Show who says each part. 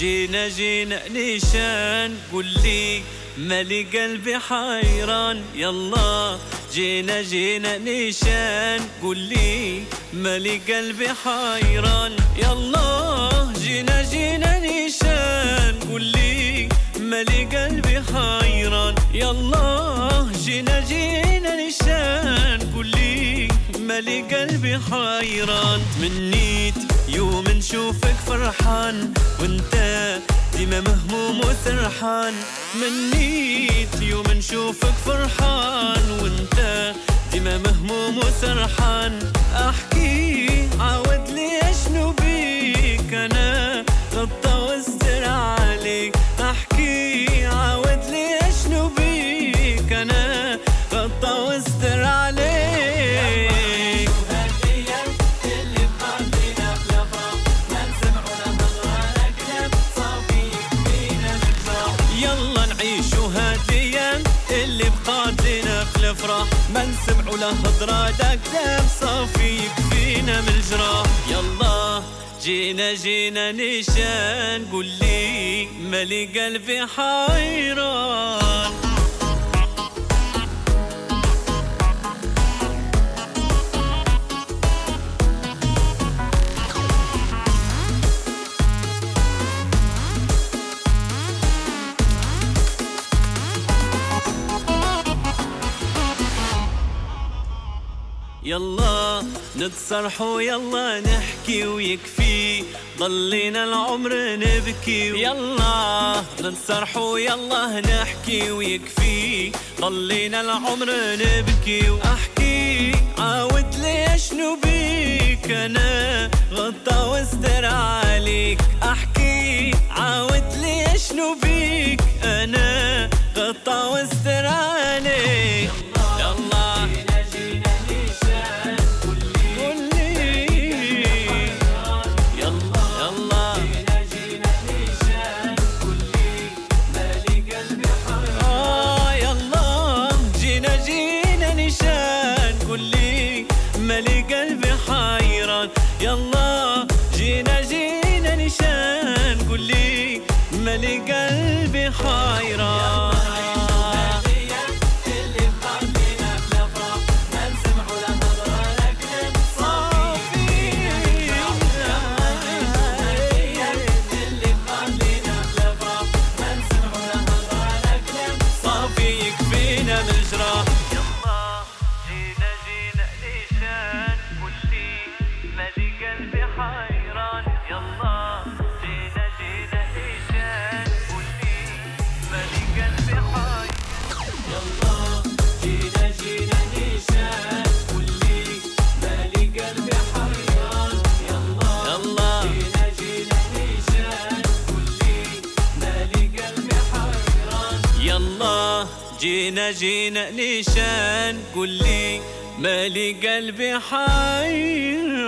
Speaker 1: جينا جينا نيشان قول لي مالي قلبي حيران. يلا جينا جينا نيشان قول لي مالي قلبي حيران. يلا جينا جينا نيشان قول لي مالي قلبي حيران. يلا جينا جينا نيشان قول لي مالي قلبي حيران. منيت يوم نشوفك فرحان. وانت ديما مهموم وسرحان. منيت يوم نشوفك فرحان وانت ديما مهموم وسرحان. أحكي عاود لي أشنو بيك؟ أنا غطى واستر عليك. أحكي عاود لي أشنو بيك؟ أنا غطى واستر له هضرة داك صافي يكفينا من الجراح يلا جينا جينا نيشان قول لي مالي قلبي حيران. يلا نتصرحوا يلا نحكي ويكفي. ضلينا العمر نبكي. يلا نتصرحوا يلا نحكي ويكفي. ضلينا العمر نبكي. واحكي عاود لي شنو بيك أنا؟ غطى واستر مالي قلبي حيران يلا جينا جينا نشان. قول لي مالي قلبي حيران جينا جينا ليشان قولي مالي قلبي حيران.